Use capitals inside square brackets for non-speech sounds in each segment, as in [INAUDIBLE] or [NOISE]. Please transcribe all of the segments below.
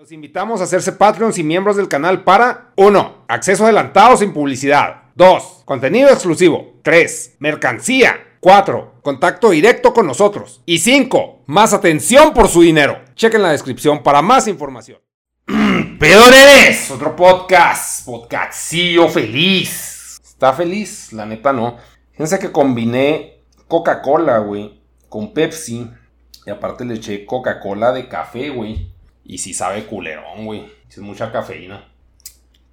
Los invitamos a hacerse Patreons y miembros del canal para 1. Acceso adelantado sin publicidad. 2. Contenido exclusivo. 3. Mercancía. 4. Contacto directo con nosotros. Y 5. Más atención por su dinero. Chequen la descripción para más información. [CLEARS THROAT] Peores, otro podcast. Podcastillo feliz. ¿Está feliz? La neta no. Fíjense que combiné Coca-Cola, güey, con Pepsi. Y aparte le eché Coca-Cola de café, güey. Y si sabe culerón, güey. Es mucha cafeína.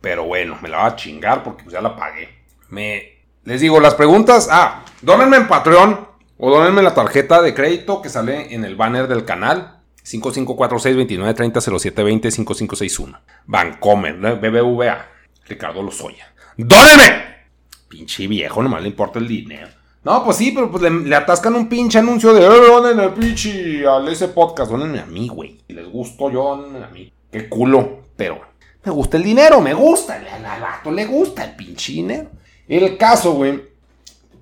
Pero bueno, me la va a chingar porque pues ya la pagué. Me. Les digo, las preguntas. Ah, dónenme en Patreon. O dónenme la tarjeta de crédito que sale en el banner del canal. 5546-2930-0720-5561. Bancomer, BBVA. Ricardo Lozoya. ¡Dónenme! Pinche viejo, nomás le importa el dinero. No, pues sí, pero pues le, atascan un pinche anuncio de, eh, dónenme pinche al ese podcast, dónenme a mí, güey. Si les gusto yo, a mí. Qué culo, pero me gusta el dinero, me gusta, al vato le gusta el pinche dinero. El caso, güey,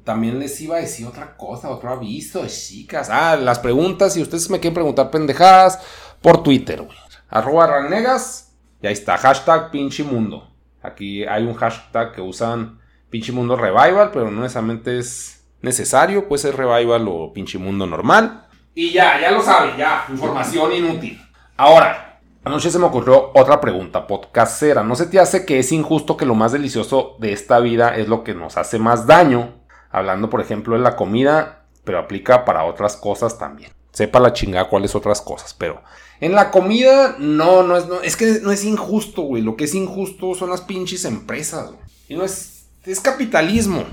también les iba a decir otra cosa, otro aviso, chicas. Ah, las preguntas, si ustedes me quieren preguntar pendejadas, por Twitter, güey. Arroba ranegas, y ahí está, hashtag pinche mundo. Aquí hay un hashtag que usan pinche mundo revival, pero no necesariamente es necesario, puede ser revival o pinche mundo normal. Y ya, ya lo saben, ya, información inútil. Ahora, anoche se me ocurrió otra pregunta podcastera. ¿No se te hace que es injusto que lo más delicioso de esta vida es lo que nos hace más daño? Hablando, por ejemplo, de la comida, pero aplica para otras cosas también. Sepa la chingada cuáles otras cosas, pero en la comida no, no es, no, es que no es injusto, güey. Lo que es injusto son las pinches empresas, güey. Y no es, es capitalismo.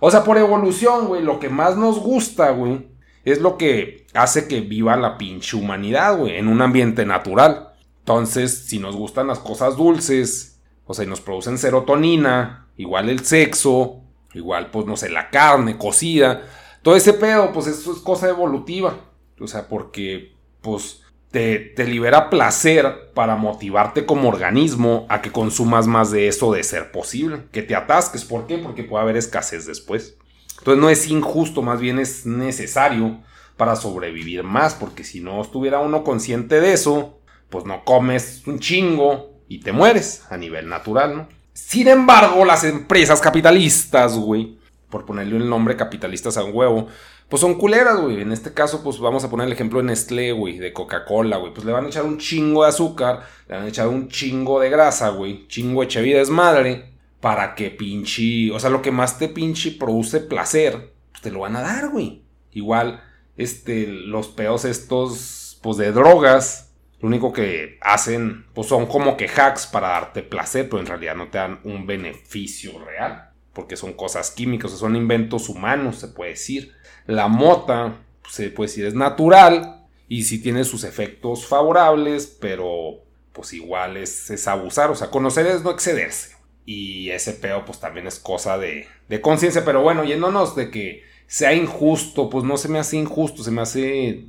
O sea, por evolución, güey, lo que más nos gusta, güey, es lo que hace que viva la pinche humanidad, güey, en un ambiente natural. Entonces, si nos gustan las cosas dulces, o sea, nos producen serotonina, igual el sexo, igual, pues, no sé, la carne cocida, todo ese pedo, pues eso es cosa evolutiva. O sea, porque, pues, te, libera placer para motivarte como organismo a que consumas más de eso de ser posible, que te atasques. ¿Por qué? Porque puede haber escasez después. Entonces no es injusto, más bien es necesario para sobrevivir más, porque si no estuviera uno consciente de eso, pues no comes un chingo y te mueres a nivel natural, ¿no? Sin embargo, las empresas capitalistas, güey, por ponerle el nombre capitalistas a un huevo, pues son culeras, güey. En este caso, pues vamos a poner el ejemplo de Nestlé, güey, de Coca-Cola, güey. Pues le van a echar un chingo de azúcar, le van a echar un chingo de grasa, güey. Chingo de vida madre. Para que pinche. O sea, lo que más te pinche produce placer, pues te lo van a dar, güey. Igual, este, los peos estos, pues de drogas. Lo único que hacen, pues son como que hacks para darte placer, pero en realidad no te dan un beneficio real. Porque son cosas químicas, son inventos humanos, se puede decir. La mota, se puede decir, es natural y sí tiene sus efectos favorables, pero pues igual es, abusar, o sea, conocer es no excederse. Y ese peo pues también es cosa de, de conciencia, pero bueno, yéndonos de que sea injusto, pues no se me hace injusto, se me hace,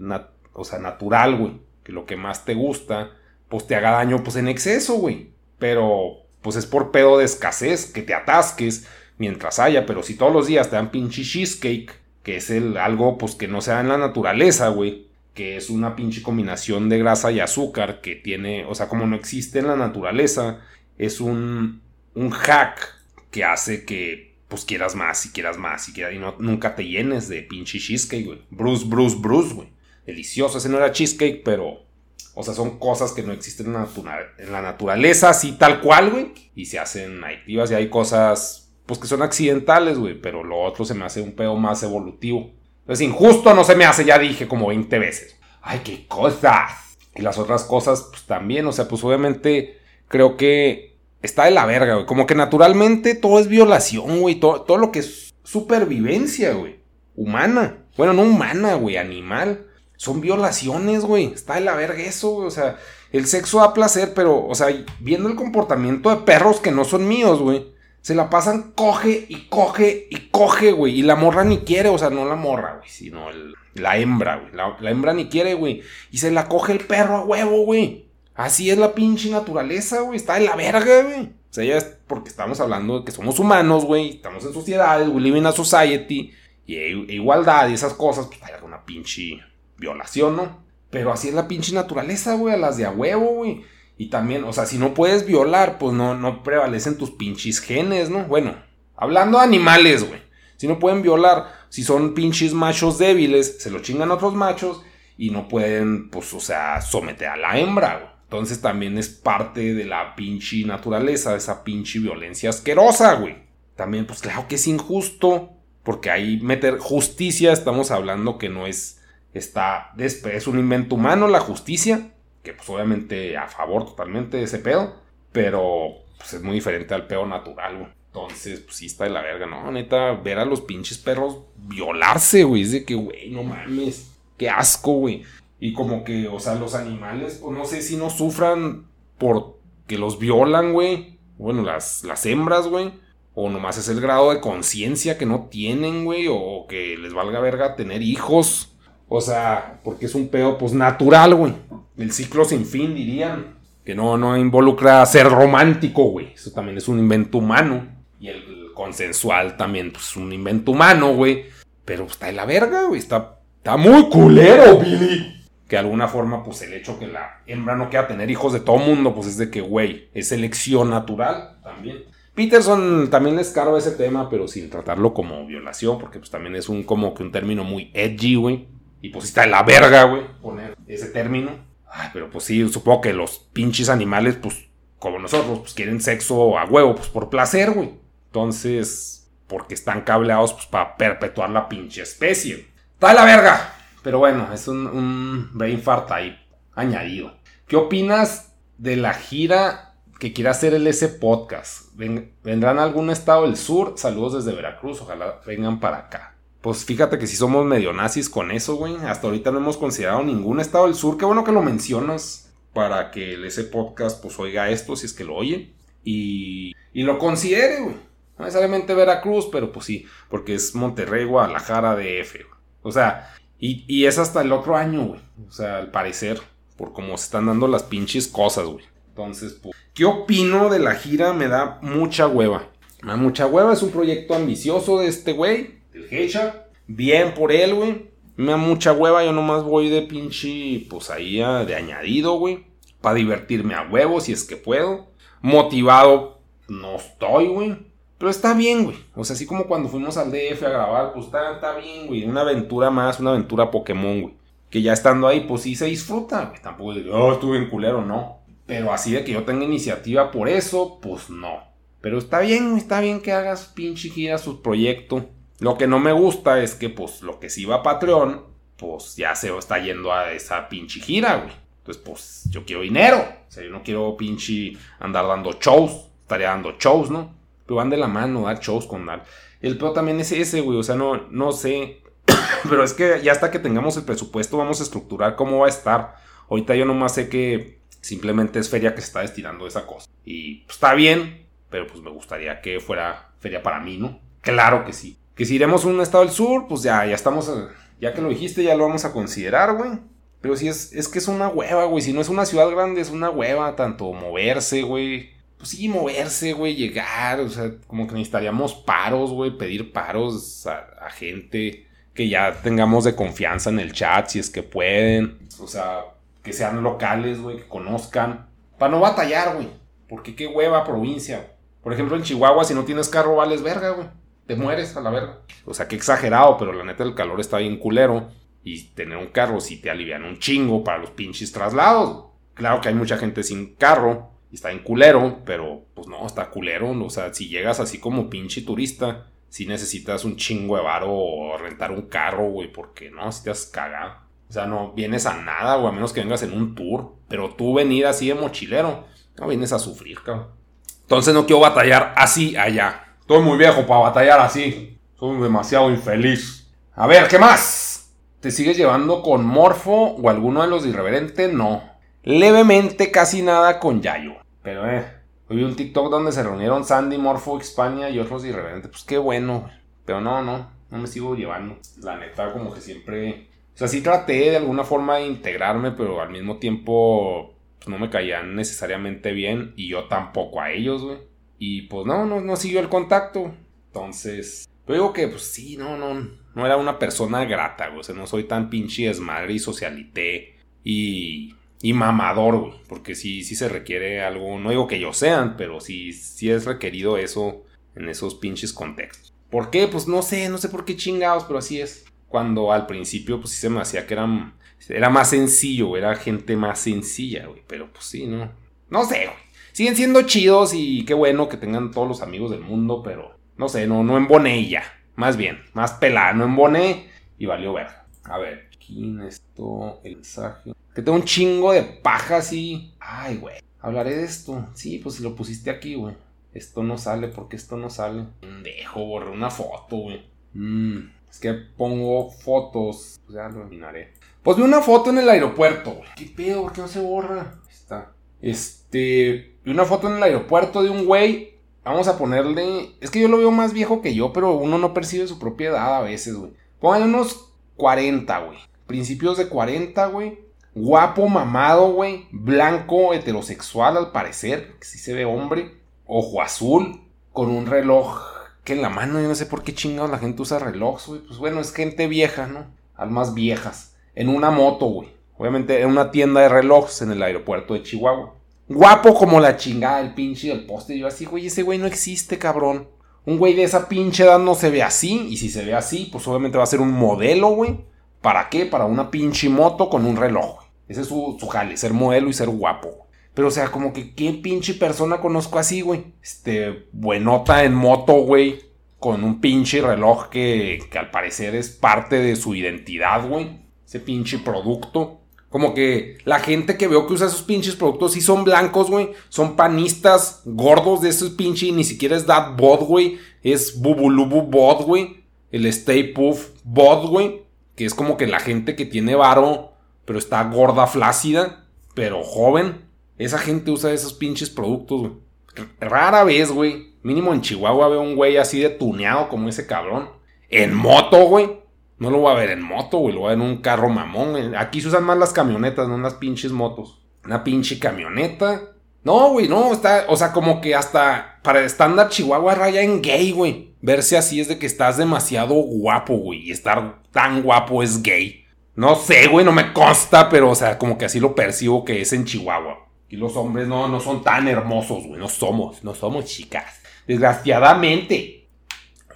o sea, natural, güey, que lo que más te gusta, pues te haga daño, pues en exceso, güey. Pero, pues es por pedo de escasez, que te atasques mientras haya, pero si todos los días te dan pinche cheesecake, que es el, algo pues que no se da en la naturaleza, güey, que es una pinche combinación de grasa y azúcar que tiene, o sea, como no existe en la naturaleza, es un, un hack que hace que pues quieras más y quieras más y, quieras, y no, nunca te llenes de pinche cheesecake, güey. Bruce, Bruce, Bruce, güey. Delicioso, ese no era cheesecake, pero... O sea, son cosas que no existen en la, naturaleza, así tal cual, güey. Y se hacen adictivas y hay cosas pues que son accidentales, güey, pero lo otro se me hace un pedo más evolutivo. Entonces, injusto no se me hace, ya dije como 20 veces. Ay, qué cosas. Y las otras cosas, pues también, o sea, pues obviamente creo que está de la verga, güey. Como que naturalmente todo es violación, güey. Todo, todo lo que es supervivencia, güey. Humana. Bueno, no humana, güey, animal. Son violaciones, güey. Está de la verga eso, güey. O sea, el sexo da placer, pero, o sea, viendo el comportamiento de perros que no son míos, güey se la pasan coge y coge y coge, güey. Y la morra ni quiere, o sea, no la morra, güey, sino la hembra, güey. La, hembra ni quiere, güey. Y se la coge el perro a huevo, güey. Así es la pinche naturaleza, güey. Está de la verga, güey. O sea, ya es porque estamos hablando de que somos humanos, güey. Estamos en sociedades, we live in a society. Y igualdad y esas cosas, pues hay alguna pinche violación, ¿no? Pero así es la pinche naturaleza, güey. A las de a huevo, güey. Y también, o sea, si no puedes violar, pues no, no prevalecen tus pinches genes, ¿no? Bueno, hablando de animales, güey. Si no pueden violar, si son pinches machos débiles, se lo chingan otros machos y no pueden, pues, o sea, someter a la hembra, güey. Entonces también es parte de la pinche naturaleza, de esa pinche violencia asquerosa, güey. También, pues claro que es injusto, porque ahí meter justicia, estamos hablando que no es, está, es un invento humano la justicia, que pues obviamente a favor totalmente de ese pedo, pero pues es muy diferente al pedo natural, güey. Entonces, pues sí está de la verga, ¿no? Neta, ver a los pinches perros violarse, güey, es de que, güey, no mames, qué asco, güey. Y como que, o sea, los animales, pues no sé si no sufran por que los violan, güey. Bueno, las, las hembras, güey. O nomás es el grado de conciencia que no tienen, güey. O que les valga verga tener hijos. O sea, porque es un pedo, pues natural, güey. El ciclo sin fin, dirían. Que no, no involucra ser romántico, güey. Eso también es un invento humano. Y el consensual también, pues es un invento humano, güey. Pero está de la verga, güey. Está, está muy culero, Billy que de alguna forma, pues el hecho que la hembra no quiera tener hijos de todo mundo, pues es de que, güey, es selección natural también. Peterson también les cargo ese tema, pero sin tratarlo como violación, porque pues también es un como que un término muy edgy, güey. Y pues está en la verga, güey, poner ese término. Ay, pero pues sí, supongo que los pinches animales, pues como nosotros, pues quieren sexo a huevo, pues por placer, güey. Entonces, porque están cableados, pues para perpetuar la pinche especie. Está de la verga. Pero bueno, es un, un brain fart ahí añadido. ¿Qué opinas de la gira que quiere hacer el S Podcast? ¿Vendrán a algún estado del sur? Saludos desde Veracruz, ojalá vengan para acá. Pues fíjate que si somos medio nazis con eso, güey. Hasta ahorita no hemos considerado ningún estado del sur. Qué bueno que lo mencionas para que S Podcast pues oiga esto si es que lo oye. Y, y lo considere, güey. No necesariamente Veracruz, pero pues sí, porque es Monterrey, Guadalajara, DF. O sea, y, es hasta el otro año, güey. O sea, al parecer, por cómo se están dando las pinches cosas, güey. Entonces, pues, ¿qué opino de la gira? Me da mucha hueva. Me da mucha hueva. Es un proyecto ambicioso de este güey, del Hecha. Bien por él, güey. Me da mucha hueva. Yo nomás voy de pinche, pues ahí de añadido, güey. Para divertirme a huevo si es que puedo. Motivado, no estoy, güey. Pero está bien, güey. O sea, así como cuando fuimos al DF a grabar, pues está, está bien, güey. Una aventura más, una aventura Pokémon, güey. Que ya estando ahí, pues sí se disfruta, güey. Tampoco de, oh, estuve en culero, no. Pero así de que yo tenga iniciativa por eso, pues no. Pero está bien, está bien que hagas pinche gira su proyecto. Lo que no me gusta es que, pues, lo que sí va a Patreon, pues ya se está yendo a esa pinche gira, güey. Entonces, pues, yo quiero dinero. O sea, yo no quiero pinche andar dando shows. Estaría dando shows, ¿no? pero van de la mano, dar shows con dar. El peor también es ese, güey, o sea, no, no sé, [COUGHS] pero es que ya hasta que tengamos el presupuesto vamos a estructurar cómo va a estar. Ahorita yo nomás sé que simplemente es feria que se está destinando esa cosa. Y pues, está bien, pero pues me gustaría que fuera feria para mí, ¿no? Claro que sí. Que si iremos a un estado del sur, pues ya, ya estamos, ya que lo dijiste, ya lo vamos a considerar, güey. Pero si es, es que es una hueva, güey. Si no es una ciudad grande, es una hueva, tanto moverse, güey pues sí, moverse, güey, llegar, o sea, como que necesitaríamos paros, güey, pedir paros a, gente que ya tengamos de confianza en el chat, si es que pueden, o sea, que sean locales, güey, que conozcan, para no batallar, güey, porque qué hueva provincia. Por ejemplo, en Chihuahua, si no tienes carro, vales verga, güey, te mueres a la verga. O sea, qué exagerado, pero la neta el calor está bien culero. Y tener un carro si te alivian un chingo para los pinches traslados. Claro que hay mucha gente sin carro, y está en culero, pero pues no, está culero. O sea, si llegas así como pinche turista, si necesitas un chingo de varo o rentar un carro, güey, porque no, si te has cagado. O sea, no vienes a nada, güey, a menos que vengas en un tour. Pero tú venir así de mochilero, no vienes a sufrir, cabrón. Entonces no quiero batallar así allá. Estoy muy viejo para batallar así. Soy demasiado infeliz. A ver, ¿qué más? ¿Te sigues llevando con Morfo o alguno de los irreverentes? No. Levemente casi nada con Yayo. Pero eh, hoy vi un TikTok donde se reunieron Sandy, Morfo, España y otros irreverentes. Pues qué bueno. Pero no, no, no me sigo llevando. La neta, como que siempre... O sea, sí traté de alguna forma de integrarme, pero al mismo tiempo pues, no me caían necesariamente bien y yo tampoco a ellos, güey. Y pues no, no, no siguió el contacto. Entonces, pero digo que pues sí, no, no, no era una persona grata, güey. O sea, no soy tan pinche desmadre y socialité. Y y mamador, güey. Porque sí, sí se requiere algo. No digo que ellos sean, pero sí, sí es requerido eso en esos pinches contextos. ¿Por qué? Pues no sé, no sé por qué chingados, pero así es. Cuando al principio, pues sí se me hacía que eran, era más sencillo, era gente más sencilla, güey. Pero pues sí, no. No sé, güey. Siguen siendo chidos y qué bueno que tengan todos los amigos del mundo, pero no sé, no, no emboné ya. Más bien, más pelada, no emboné y valió ver. A ver, aquí esto, el mensaje. Que tengo un chingo de paja así. Ay, güey. Hablaré de esto. Sí, pues si lo pusiste aquí, güey. Esto no sale, porque esto no sale? Dejo, borré una foto, güey. Mmm. Es que pongo fotos. Pues ya lo eliminaré. Pues vi una foto en el aeropuerto, güey. ¿Qué pedo? ¿Por qué no se borra? Está. Este. Una foto en el aeropuerto de un güey. Vamos a ponerle. Es que yo lo veo más viejo que yo, pero uno no percibe su propia edad a veces, güey. Pónganle unos 40, güey. Principios de 40, güey. Guapo, mamado, güey. Blanco, heterosexual al parecer. Que sí se ve hombre. Ojo azul. Con un reloj que en la mano. Yo no sé por qué chingados la gente usa relojes, güey. Pues bueno, es gente vieja, ¿no? Almas viejas. En una moto, güey. Obviamente en una tienda de relojes en el aeropuerto de Chihuahua. Guapo como la chingada, el pinche del poste. Yo así, güey, ese güey no existe, cabrón. Un güey de esa pinche edad no se ve así. Y si se ve así, pues obviamente va a ser un modelo, güey. ¿Para qué? Para una pinche moto con un reloj. Ese es su, su jale, ser modelo y ser guapo. Pero, o sea, como que qué pinche persona conozco así, güey. Este, buenota en moto, güey. Con un pinche reloj que, que al parecer es parte de su identidad, güey. Ese pinche producto. Como que la gente que veo que usa esos pinches productos sí son blancos, güey. Son panistas gordos de esos pinches. Ni siquiera es That Bod, güey. Es Bubulubu Bod, güey. El Stay Puff Bod, güey. Que es como que la gente que tiene varo, pero está gorda, flácida, pero joven. Esa gente usa esos pinches productos, güey. Rara vez, güey. Mínimo en Chihuahua veo un güey así de tuneado como ese cabrón. En moto, güey. No lo voy a ver en moto, güey. Lo voy a ver en un carro mamón. Aquí se usan más las camionetas, no las pinches motos. Una pinche camioneta. No, güey, no. Está, o sea, como que hasta para estándar Chihuahua raya en gay, güey. Verse así es de que estás demasiado guapo, güey. Y estar tan guapo es gay. No sé, güey, no me consta, pero, o sea, como que así lo percibo que es en Chihuahua. Y los hombres no, no son tan hermosos, güey. No somos, no somos chicas. Desgraciadamente.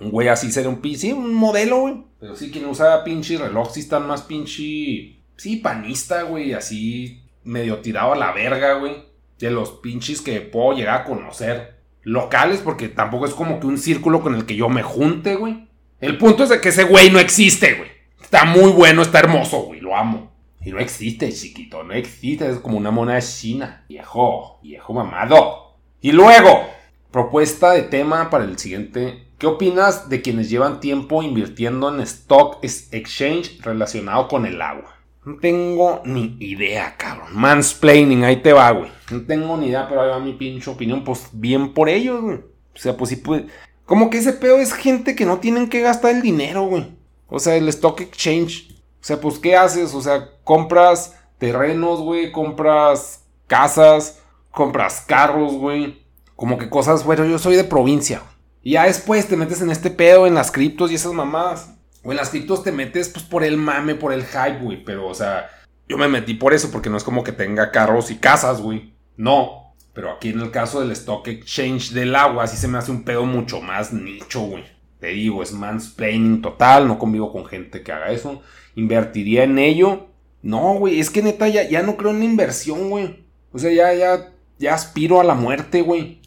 Un güey así sería un pinche, un modelo, güey. Pero sí, quien usa pinche reloj sí están más pinche. Sí, panista, güey. Así medio tirado a la verga, güey. De los pinches que puedo llegar a conocer. Locales, porque tampoco es como que un círculo con el que yo me junte, güey. El punto es de que ese güey no existe, güey. Está muy bueno, está hermoso, güey. Lo amo. Y no existe, chiquito, no existe. Es como una mona china. Viejo, viejo mamado. Y luego, propuesta de tema para el siguiente. ¿Qué opinas de quienes llevan tiempo invirtiendo en stock exchange relacionado con el agua? No tengo ni idea, cabrón. Mansplaining, ahí te va, güey. No tengo ni idea, pero ahí va mi pinche opinión. Pues bien por ellos, güey. O sea, pues sí puede. Como que ese pedo es gente que no tienen que gastar el dinero, güey. O sea, el stock exchange. O sea, pues, ¿qué haces? O sea, compras terrenos, güey. Compras casas. Compras carros, güey. Como que cosas, bueno, yo soy de provincia. Y ya después te metes en este pedo, en las criptos y esas mamadas. O en las criptos te metes, pues, por el mame, por el hype, güey. Pero, o sea, yo me metí por eso, porque no es como que tenga carros y casas, güey. No. Pero aquí en el caso del stock exchange del agua, sí se me hace un pedo mucho más nicho, güey. Te digo, es mansplaining total, no convivo con gente que haga eso. ¿Invertiría en ello? No, güey, es que neta ya, ya no creo en inversión, güey. O sea, ya, ya, ya aspiro a la muerte, güey.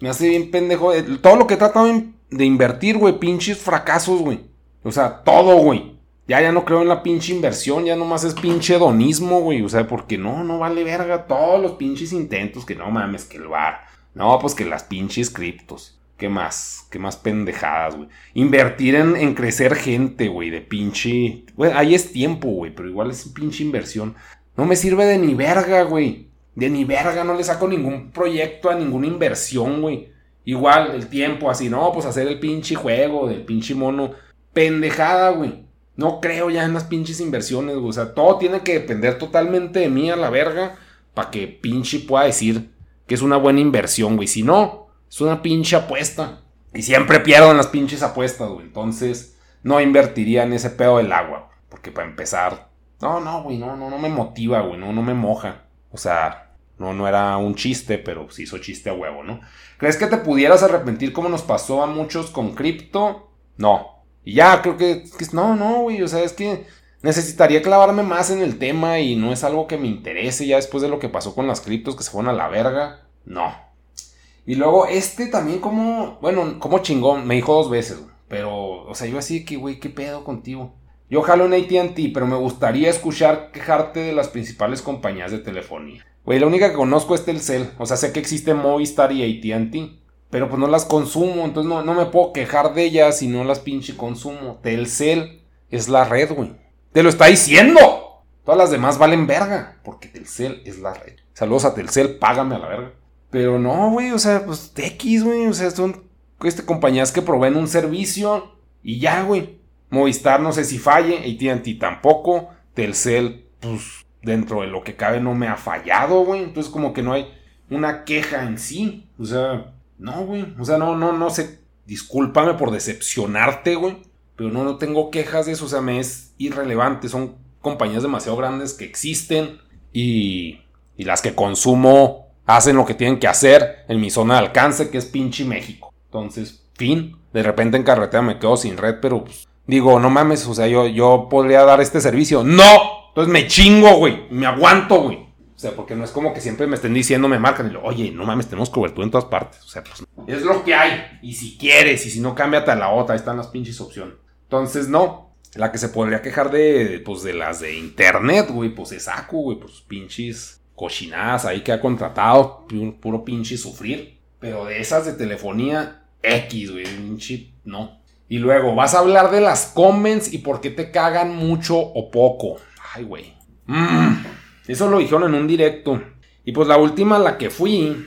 Me hace bien pendejo. Todo lo que he tratado de invertir, güey, pinches fracasos, güey. O sea, todo, güey. Ya, ya no creo en la pinche inversión, ya nomás es pinche hedonismo, güey. O sea, porque no, no vale verga todos los pinches intentos, que no mames, que el bar. No, pues que las pinches criptos. ¿Qué más? ¿Qué más pendejadas, güey? Invertir en, crecer gente, güey, de pinche... Ahí es tiempo, güey, pero igual es pinche inversión. No me sirve de ni verga, güey. De ni verga, no le saco ningún proyecto a ninguna inversión, güey. Igual, el tiempo, así, no, pues hacer el pinche juego del pinche mono. Pendejada, güey. No creo ya en las pinches inversiones, güey. O sea, todo tiene que depender totalmente de mí a la verga para que pinche pueda decir que es una buena inversión, güey. Si no, es una pinche apuesta. Y siempre pierdo en las pinches apuestas, güey. Entonces, no invertiría en ese pedo del agua. Porque para empezar, No, no, güey, no, no, no me motiva, güey, no, no me moja. O sea, no, no era un chiste, pero se hizo chiste a huevo, ¿no? ¿Crees que te pudieras arrepentir como nos pasó a muchos con cripto? No. Y ya, creo que, que no, no, güey, o sea, es que necesitaría clavarme más en el tema y no es algo que me interese ya después de lo que pasó con las criptos que se fueron a la verga. No. Y luego este también como, bueno, como chingón, me dijo dos veces, pero, o sea, yo así que, güey, ¿qué pedo contigo? Yo jalo en ATT, pero me gustaría escuchar quejarte de las principales compañías de telefonía. Güey, la única que conozco es Telcel. O sea, sé que existe Movistar y ATT. Pero pues no las consumo. Entonces no, no me puedo quejar de ellas si no las pinche consumo. Telcel es la red, güey. Te lo está diciendo. Todas las demás valen verga. Porque Telcel es la red. Saludos a Telcel, págame a la verga. Pero no, güey, o sea, pues TX, güey. O sea, son este, compañías que proveen un servicio. Y ya, güey. Movistar no sé si falle. ATT tampoco. Telcel, pues dentro de lo que cabe no me ha fallado, güey. Entonces como que no hay una queja en sí. O sea, no, güey. O sea, no, no, no sé. Discúlpame por decepcionarte, güey. Pero no, no tengo quejas de eso. O sea, me es irrelevante. Son compañías demasiado grandes que existen y, y las que consumo hacen lo que tienen que hacer en mi zona de alcance, que es pinche México. Entonces, fin. De repente en carretera me quedo sin red, pero pues, digo, no mames, o sea, yo, yo podría dar este servicio. ¡No! Entonces me chingo, güey. Me aguanto, güey. O sea, porque no es como que siempre me estén diciendo, me marcan y lo, oye, no mames, tenemos cobertura en todas partes. O sea, pues es lo que hay. Y si quieres, y si no, cámbiate a la otra. Ahí están las pinches opciones. Entonces, no. La que se podría quejar de, pues, de las de internet, güey, pues es Acu, güey, pues pinches cochinadas ahí que ha contratado, puro pinche sufrir. Pero de esas de telefonía, X, güey, pinche, no. Y luego, vas a hablar de las comments y por qué te cagan mucho o poco. Ay, güey. Mm. Eso lo dijeron en un directo. Y pues la última la que fui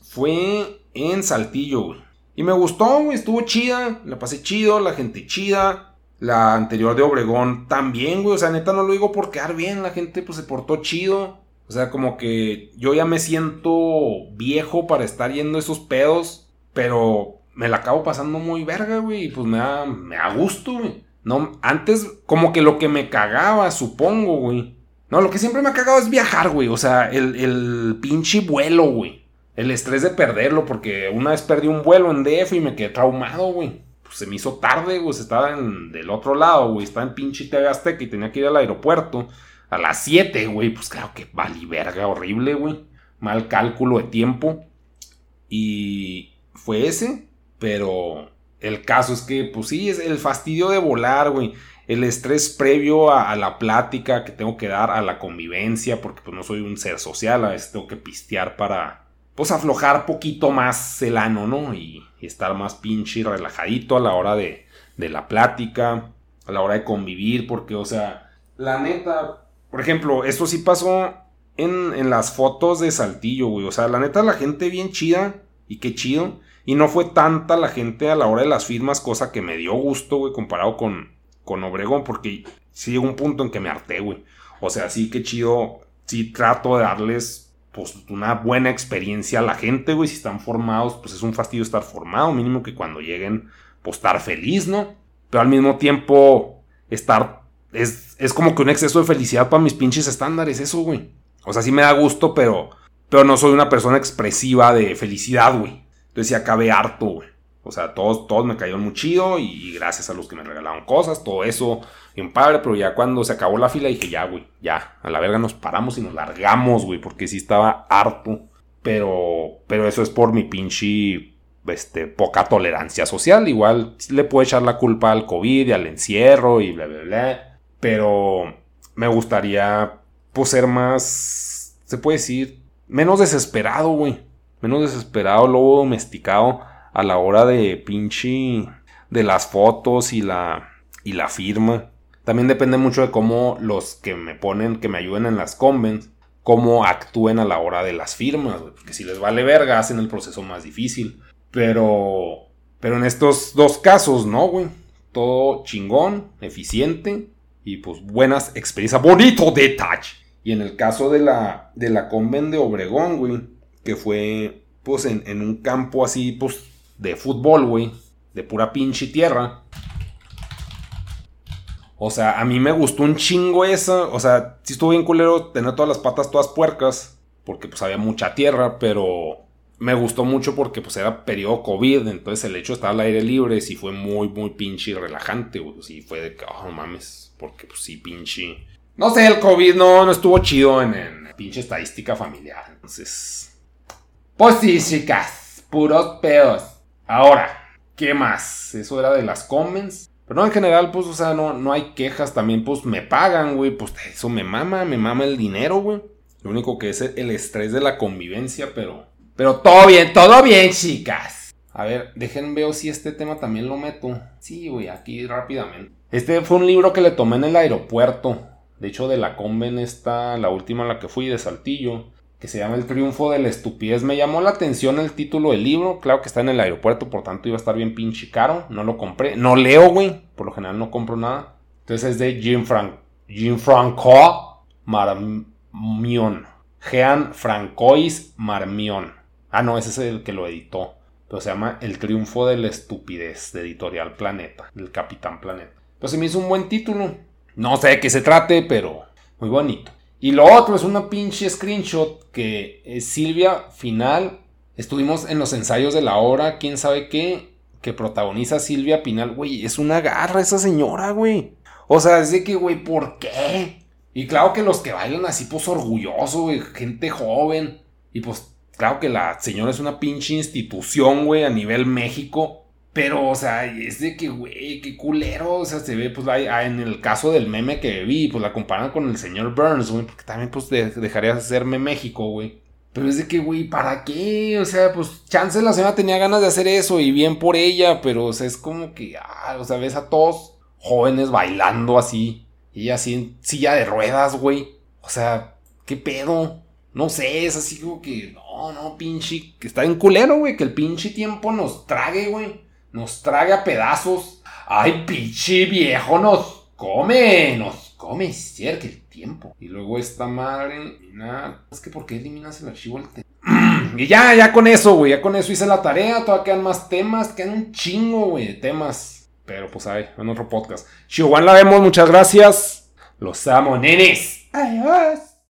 fue en Saltillo, güey. Y me gustó, güey. Estuvo chida. La pasé chido, la gente chida. La anterior de Obregón también, güey. O sea, neta no lo digo por quedar bien. La gente pues se portó chido. O sea, como que yo ya me siento viejo para estar yendo esos pedos. Pero me la acabo pasando muy verga, güey. Y pues me da, me da gusto, güey. No, antes como que lo que me cagaba, supongo, güey. No, lo que siempre me ha cagado es viajar, güey. O sea, el, el pinche vuelo, güey. El estrés de perderlo, porque una vez perdí un vuelo en DF y me quedé traumado, güey. Pues se me hizo tarde, güey. Estaba en, del otro lado, güey. Estaba en pinche TV y tenía que ir al aeropuerto a las 7, güey. Pues claro que vali verga, horrible, güey. Mal cálculo de tiempo. Y fue ese, pero el caso es que, pues sí, es el fastidio de volar, güey. El estrés previo a, la plática que tengo que dar, a la convivencia, porque pues no soy un ser social, a veces tengo que pistear para, pues aflojar poquito más el ano, ¿no? Y, estar más pinche y relajadito a la hora de, de la plática, a la hora de convivir, porque, o sea, la neta, por ejemplo, esto sí pasó en, en las fotos de Saltillo, güey. O sea, la neta, la gente bien chida y qué chido. Y no fue tanta la gente a la hora de las firmas, cosa que me dio gusto, güey, comparado con, con Obregón, porque sí llegó un punto en que me harté, güey. O sea, sí que chido, sí trato de darles, pues, una buena experiencia a la gente, güey. Si están formados, pues es un fastidio estar formado, mínimo que cuando lleguen, pues estar feliz, ¿no? Pero al mismo tiempo, estar, es, es como que un exceso de felicidad para mis pinches estándares, eso, güey. O sea, sí me da gusto, pero, pero no soy una persona expresiva de felicidad, güey. Entonces ya acabé harto, güey. O sea, todos, todos me cayeron muy chido y gracias a los que me regalaron cosas, todo eso, bien padre, pero ya cuando se acabó la fila dije, ya, güey, ya, a la verga nos paramos y nos largamos, güey, porque sí estaba harto. Pero, pero eso es por mi pinche, este, poca tolerancia social. Igual le puedo echar la culpa al COVID y al encierro y bla, bla, bla. Pero me gustaría, pues, ser más, se puede decir, menos desesperado, güey menos desesperado, lobo domesticado a la hora de pinche de las fotos y la y la firma. También depende mucho de cómo los que me ponen, que me ayuden en las convents, cómo actúen a la hora de las firmas, porque si les vale verga hacen el proceso más difícil. Pero pero en estos dos casos, no, güey. Todo chingón, eficiente y pues buenas experiencias, bonito detalle. Y en el caso de la de la convent de Obregón, güey, que fue pues en, un campo así, pues de fútbol, güey, de pura pinche tierra. O sea, a mí me gustó un chingo eso. O sea, sí estuvo bien culero tener todas las patas todas puercas. Porque pues había mucha tierra, pero me gustó mucho porque pues era periodo COVID. Entonces el hecho de estar al aire libre sí fue muy, muy pinche y relajante. Güey. Sí fue de que, oh, mames. Porque pues sí, pinche. No sé, el COVID no, no estuvo chido en, en pinche estadística familiar. Entonces. Pues sí, chicas. Puros pedos. Ahora, ¿qué más? Eso era de las comments. Pero no, en general, pues, o sea, no, no hay quejas. También, pues, me pagan, güey. Pues eso me mama, me mama el dinero, güey. Lo único que es el estrés de la convivencia, pero. Pero todo bien, todo bien, chicas. A ver, dejen veo si este tema también lo meto. Sí, güey, aquí rápidamente. Este fue un libro que le tomé en el aeropuerto. De hecho, de la Conven está la última en la que fui, de Saltillo que se llama El triunfo de la estupidez. Me llamó la atención el título del libro. Claro que está en el aeropuerto, por tanto iba a estar bien pinche caro. No lo compré. No leo, güey. Por lo general no compro nada. Entonces es de Jim, Frank Jim Franco Marmion. Jean Francois Marmion. Ah, no, ese es el que lo editó. Pero se llama El triunfo de la estupidez de Editorial Planeta, del Capitán Planeta. Entonces me hizo un buen título. No sé de qué se trate, pero muy bonito. Y lo otro es una pinche screenshot que es Silvia Final. Estuvimos en los ensayos de la hora, quién sabe qué, que protagoniza Silvia Pinal. Güey, es una garra esa señora, güey. O sea, es de que, güey, ¿por qué? Y claro que los que bailan así, pues orgulloso, güey, gente joven. Y pues, claro que la señora es una pinche institución, güey, a nivel México. Pero, o sea, es de que, güey, qué culero. O sea, se ve, pues, en el caso del meme que vi, pues la comparan con el señor Burns, güey, porque también, pues, dejaría de hacerme México, güey. Pero es de que, güey, ¿para qué? O sea, pues, chance la señora tenía ganas de hacer eso y bien por ella, pero, o sea, es como que, ah, o sea, ves a todos jóvenes bailando así, y así en silla de ruedas, güey. O sea, ¿qué pedo? No sé, es así como que, no, no, pinche, que está en culero, güey, que el pinche tiempo nos trague, güey nos trague a pedazos. Ay, pinche viejo, nos come, nos come, cierto el tiempo. Y luego esta madre, nada, es que ¿por qué eliminas el archivo [CLEARS THROAT] Y ya, ya con eso, güey, ya con eso hice la tarea, todavía quedan más temas, quedan un chingo, güey, de temas. Pero pues ahí, en otro podcast. Chihuahua la vemos, muchas gracias. Los amo, nenes. Adiós.